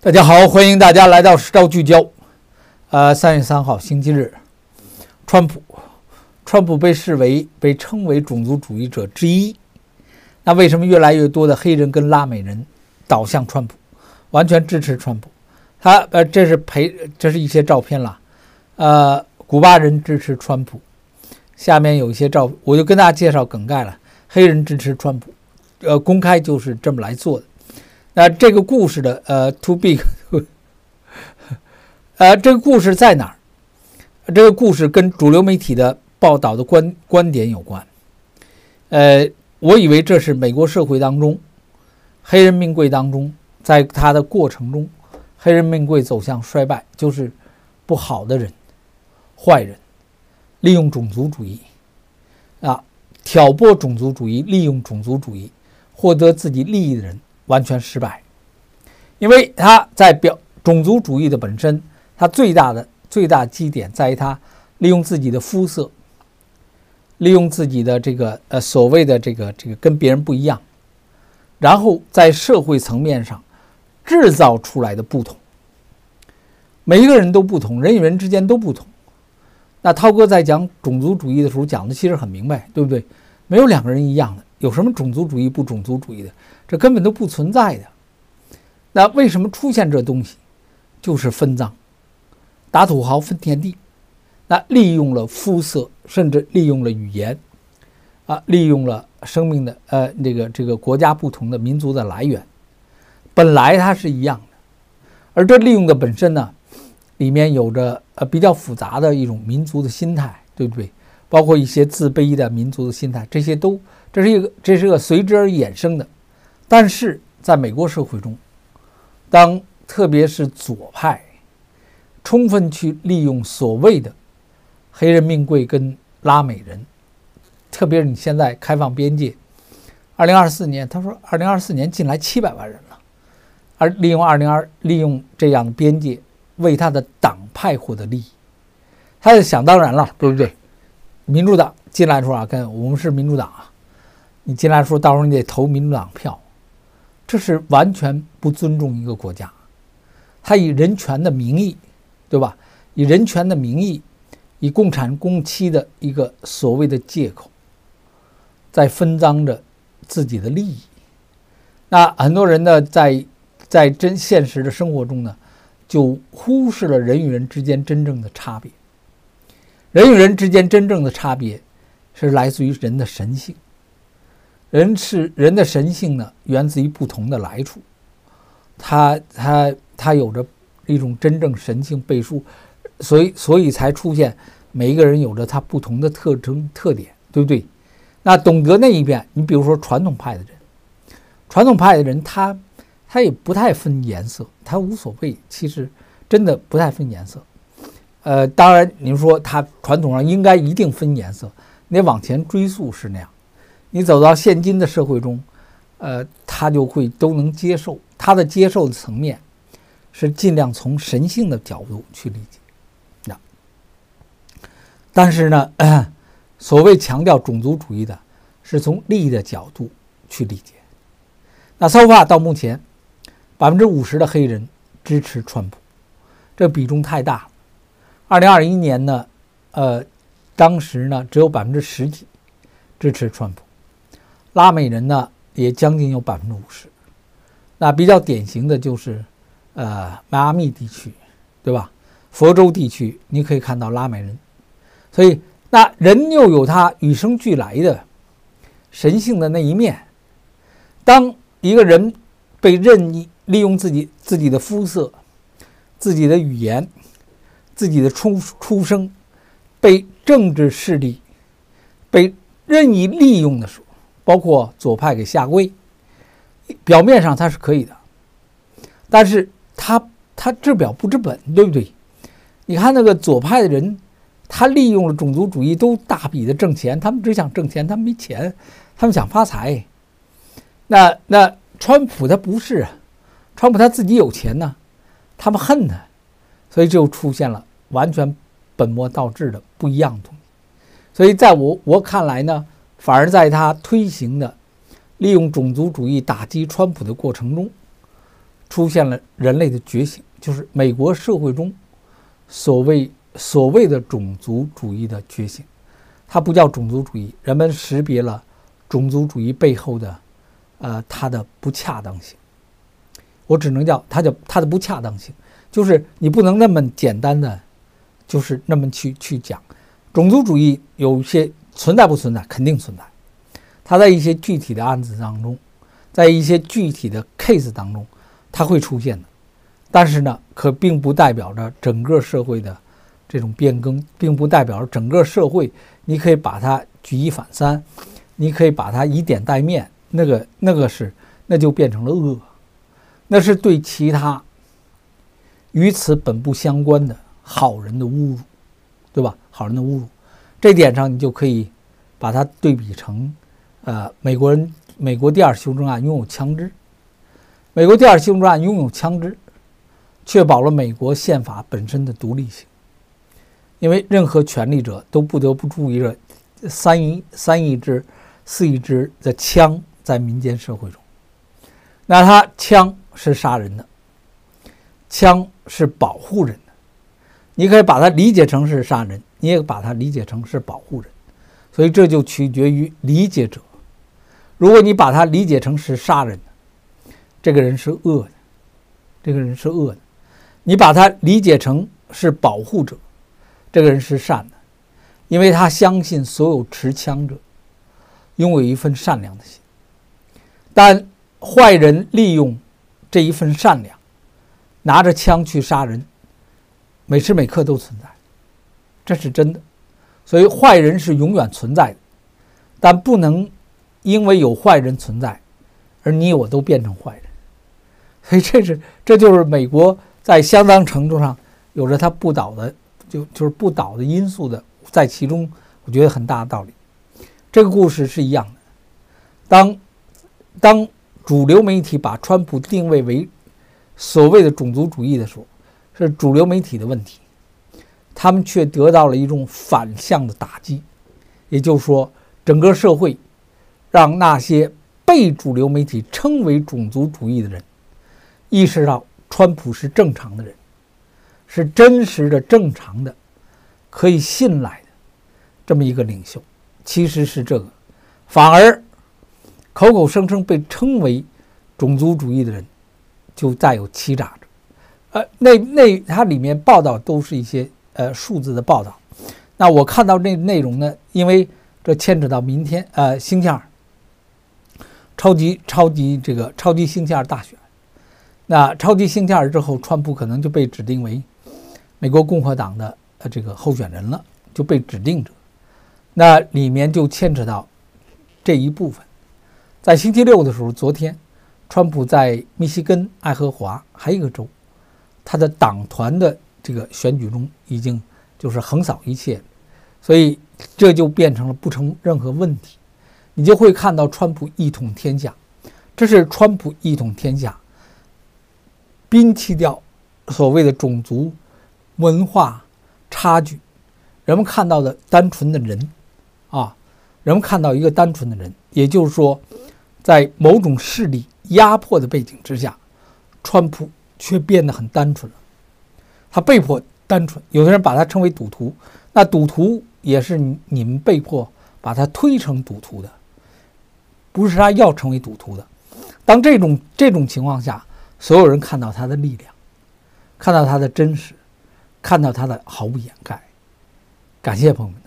大家好，欢迎大家来到实招聚焦。呃，三月三号星期日，川普，川普被视为被称为种族主义者之一。那为什么越来越多的黑人跟拉美人倒向川普，完全支持川普？他呃，这是陪，这是一些照片了。呃，古巴人支持川普，下面有一些照，我就跟大家介绍梗概了。黑人支持川普，呃，公开就是这么来做的。那这个故事的呃，to big，呃，这个故事在哪儿？这个故事跟主流媒体的报道的观观点有关。呃，我以为这是美国社会当中黑人命贵当中，在它的过程中，黑人命贵走向衰败，就是不好的人、坏人，利用种族主义啊，挑拨种族主义，利用种族主义获得自己利益的人。完全失败，因为他在表种族主义的本身，他最大的最大基点在于他利用自己的肤色，利用自己的这个呃所谓的这个这个跟别人不一样，然后在社会层面上制造出来的不同。每一个人都不同，人与人之间都不同。那涛哥在讲种族主义的时候讲的其实很明白，对不对？没有两个人一样的，有什么种族主义不种族主义的？这根本都不存在的。那为什么出现这东西？就是分赃，打土豪分田地。那利用了肤色，甚至利用了语言，啊，利用了生命的呃这个这个国家不同的民族的来源，本来它是一样的。而这利用的本身呢，里面有着呃比较复杂的一种民族的心态，对不对？包括一些自卑的民族的心态，这些都这是一个这是个随之而衍生的。但是在美国社会中，当特别是左派充分去利用所谓的黑人命贵跟拉美人，特别是你现在开放边界，二零二四年他说二零二四年进来七百万人了，而利用二零二利用这样的边界为他的党派获得利益，他就想当然了，对不对？民主党进来说啊，跟我们是民主党啊，你进来说到时候你得投民主党票。这是完全不尊重一个国家，他以人权的名义，对吧？以人权的名义，以共产共妻的一个所谓的借口，在分赃着自己的利益。那很多人呢，在在真现实的生活中呢，就忽视了人与人之间真正的差别。人与人之间真正的差别，是来自于人的神性。人是人的神性呢，源自于不同的来处，他他他有着一种真正神性背书，所以所以才出现每一个人有着他不同的特征特点，对不对？那懂得那一遍，你比如说传统派的人，传统派的人他他也不太分颜色，他无所谓，其实真的不太分颜色。呃，当然您说他传统上应该一定分颜色，你往前追溯是那样。你走到现今的社会中，呃，他就会都能接受。他的接受的层面是尽量从神性的角度去理解。那，但是呢，所谓强调种族主义的，是从利益的角度去理解。那 so far 到目前，百分之五十的黑人支持川普，这比重太大了。二零二一年呢，呃，当时呢只有百分之十几支持川普。拉美人呢，也将近有百分之五十。那比较典型的就是，呃，迈阿密地区，对吧？佛州地区，你可以看到拉美人。所以，那人又有他与生俱来的神性的那一面。当一个人被任意利用自己自己的肤色、自己的语言、自己的出出生，被政治势力被任意利用的时候，包括左派给下跪，表面上他是可以的，但是他他治表不治本，对不对？你看那个左派的人，他利用了种族主义，都大笔的挣钱，他们只想挣钱，他们没钱，他们想发财。那那川普他不是，川普他自己有钱呢，他们恨他，所以就出现了完全本末倒置的不一样的东西。所以在我我看来呢。反而在他推行的利用种族主义打击川普的过程中，出现了人类的觉醒，就是美国社会中所谓所谓的种族主义的觉醒。它不叫种族主义，人们识别了种族主义背后的，呃，它的不恰当性。我只能叫它叫它的不恰当性，就是你不能那么简单的，就是那么去去讲。种族主义有些存在不存在？肯定存在。它在一些具体的案子当中，在一些具体的 case 当中，它会出现的。但是呢，可并不代表着整个社会的这种变更，并不代表着整个社会。你可以把它举一反三，你可以把它以点带面。那个那个是，那就变成了恶，那是对其他与此本不相关的好人的侮辱，对吧？好人的侮辱，这点上你就可以把它对比成。呃，美国人，美国第二修正案拥有枪支，美国第二修正案拥有枪支，确保了美国宪法本身的独立性。因为任何权力者都不得不注意着三亿、三亿支、四亿支的枪在民间社会中，那他枪是杀人的，枪是保护人，你可以把它理解成是杀人，你也把它理解成是保护人，所以这就取决于理解者。如果你把它理解成是杀人，这个人是恶的，这个人是恶的；你把它理解成是保护者，这个人是善的，因为他相信所有持枪者拥有一份善良的心。但坏人利用这一份善良，拿着枪去杀人，每时每刻都存在，这是真的。所以坏人是永远存在的，但不能。因为有坏人存在，而你我都变成坏人，所以这是这就是美国在相当程度上有着它不倒的就就是不倒的因素的在其中，我觉得很大的道理。这个故事是一样的。当当主流媒体把川普定位为所谓的种族主义的时候，是主流媒体的问题，他们却得到了一种反向的打击，也就是说，整个社会。让那些被主流媒体称为种族主义的人意识到，川普是正常的人，是真实的、正常的、可以信赖的这么一个领袖。其实是这个，反而口口声声被称为种族主义的人，就带有欺诈。呃，那那它里面报道都是一些呃数字的报道。那我看到那内容呢，因为这牵扯到明天呃星期二。超级超级这个超级星期二大选，那超级星期二之后，川普可能就被指定为美国共和党的呃这个候选人了，就被指定者。那里面就牵扯到这一部分。在星期六的时候，昨天，川普在密西根、爱荷华还有一个州，他的党团的这个选举中已经就是横扫一切，所以这就变成了不成任何问题。你就会看到川普一统天下，这是川普一统天下，摒弃掉所谓的种族、文化差距，人们看到的单纯的人，啊，人们看到一个单纯的人，也就是说，在某种势力压迫的背景之下，川普却变得很单纯了，他被迫单纯，有的人把他称为赌徒，那赌徒也是你们被迫把他推成赌徒的。不是他要成为赌徒的。当这种这种情况下，所有人看到他的力量，看到他的真实，看到他的毫不掩盖。感谢朋友们。